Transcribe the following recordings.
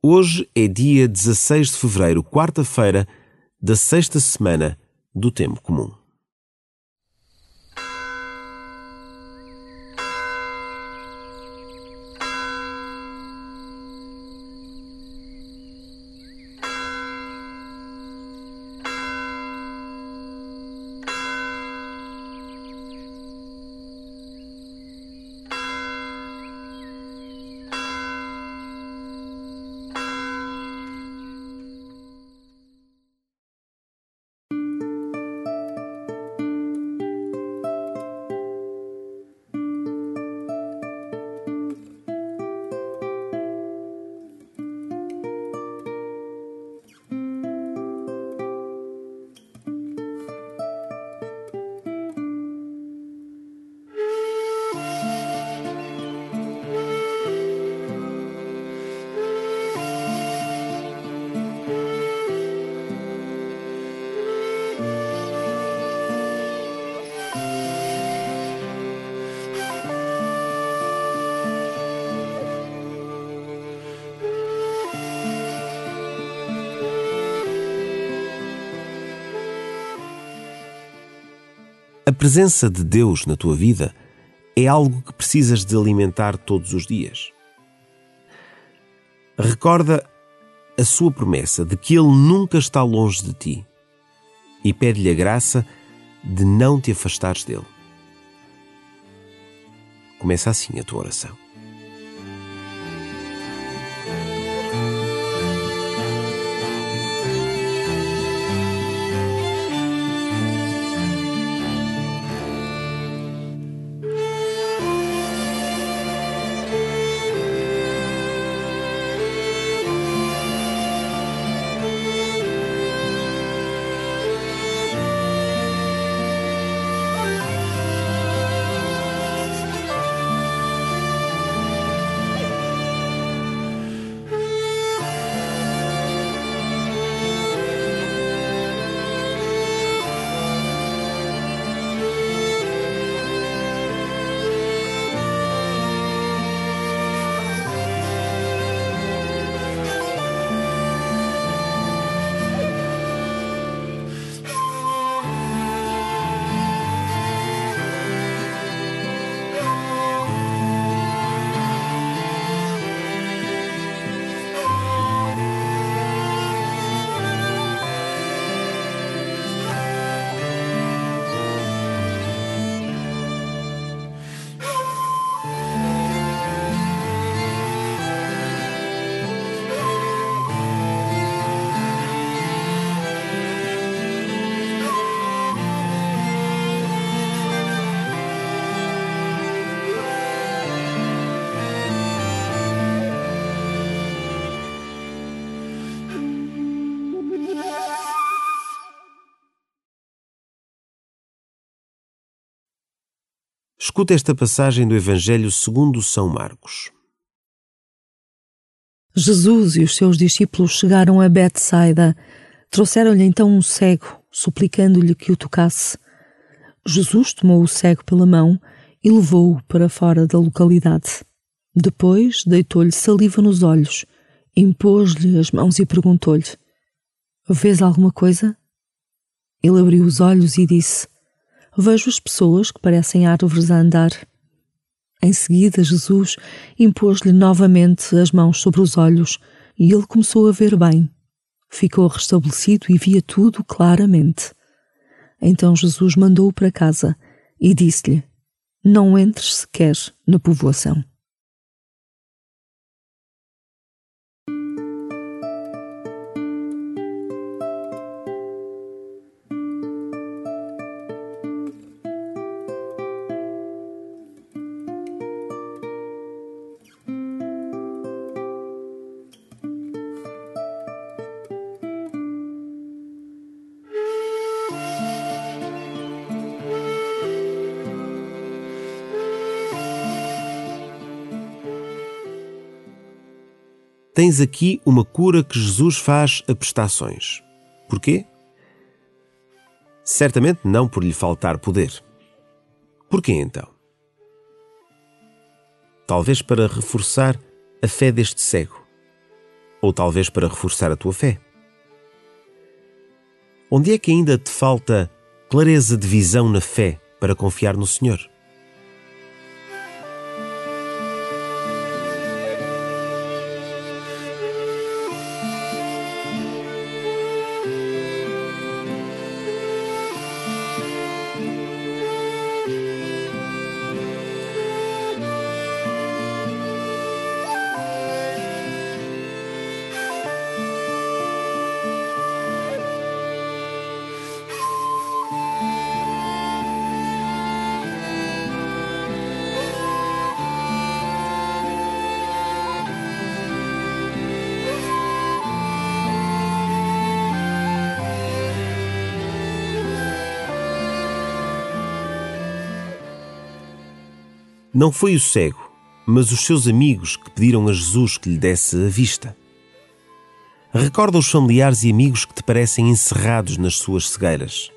Hoje é dia 16 de fevereiro, quarta-feira da sexta semana do Tempo Comum. A presença de Deus na tua vida é algo que precisas de alimentar todos os dias. Recorda a sua promessa de que Ele nunca está longe de ti e pede-lhe a graça de não te afastares dele. Começa assim a tua oração. Escuta esta passagem do Evangelho segundo São Marcos. Jesus e os seus discípulos chegaram a Betsaida. Trouxeram-lhe então um cego, suplicando-lhe que o tocasse. Jesus tomou o cego pela mão e levou-o para fora da localidade. Depois deitou-lhe saliva nos olhos, impôs-lhe as mãos e perguntou-lhe: Vês alguma coisa? Ele abriu os olhos e disse: vejo as pessoas que parecem árvores a andar. Em seguida, Jesus impôs-lhe novamente as mãos sobre os olhos e ele começou a ver bem. Ficou restabelecido e via tudo claramente. Então Jesus mandou-o para casa e disse-lhe: Não entres sequer na povoação. Tens aqui uma cura que Jesus faz a prestações. Porquê? Certamente não por lhe faltar poder. Porquê então? Talvez para reforçar a fé deste cego. ou talvez para reforçar a tua fé? Onde é que ainda te falta clareza de visão na fé para confiar no Senhor? Não foi o cego, mas os seus amigos que pediram a Jesus que lhe desse a vista. Recorda os familiares e amigos que te parecem encerrados nas suas cegueiras.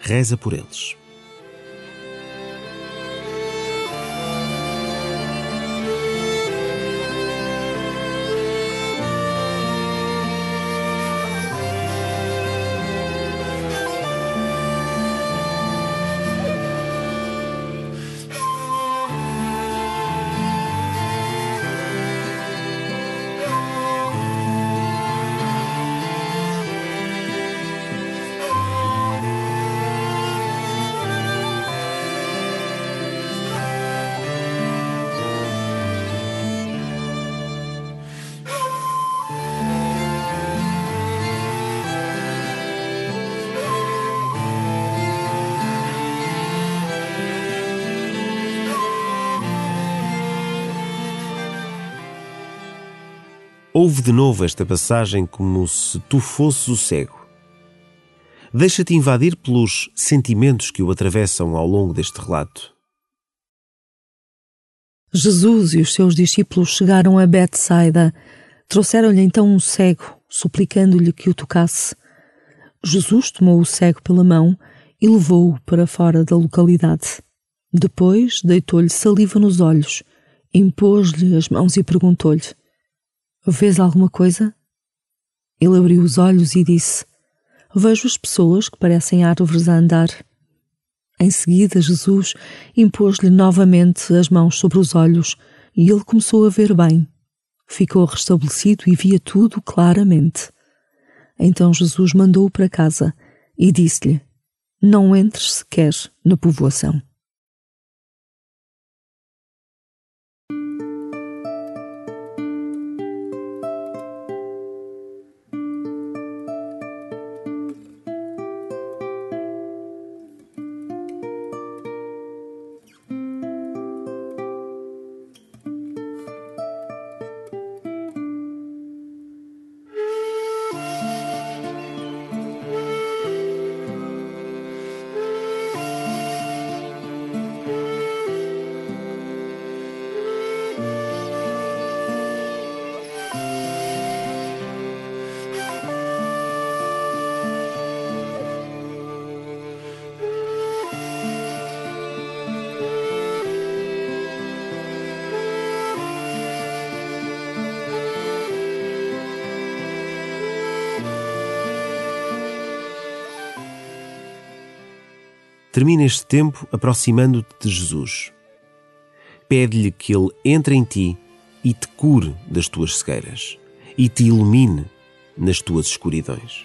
Reza por eles. Ouve de novo esta passagem como se tu fosses o cego. Deixa-te invadir pelos sentimentos que o atravessam ao longo deste relato. Jesus e os seus discípulos chegaram a Betsaida. Trouxeram-lhe então um cego, suplicando-lhe que o tocasse. Jesus tomou o cego pela mão e levou-o para fora da localidade. Depois deitou-lhe saliva nos olhos, impôs-lhe as mãos e perguntou-lhe: Vês alguma coisa? Ele abriu os olhos e disse: Vejo as pessoas que parecem árvores a andar. Em seguida, Jesus impôs-lhe novamente as mãos sobre os olhos e ele começou a ver bem. Ficou restabelecido e via tudo claramente. Então Jesus mandou-o para casa e disse-lhe: Não entres sequer na povoação. Termina este tempo aproximando-te de Jesus. Pede-lhe que Ele entre em ti e te cure das tuas cegueiras e te ilumine nas tuas escuridões.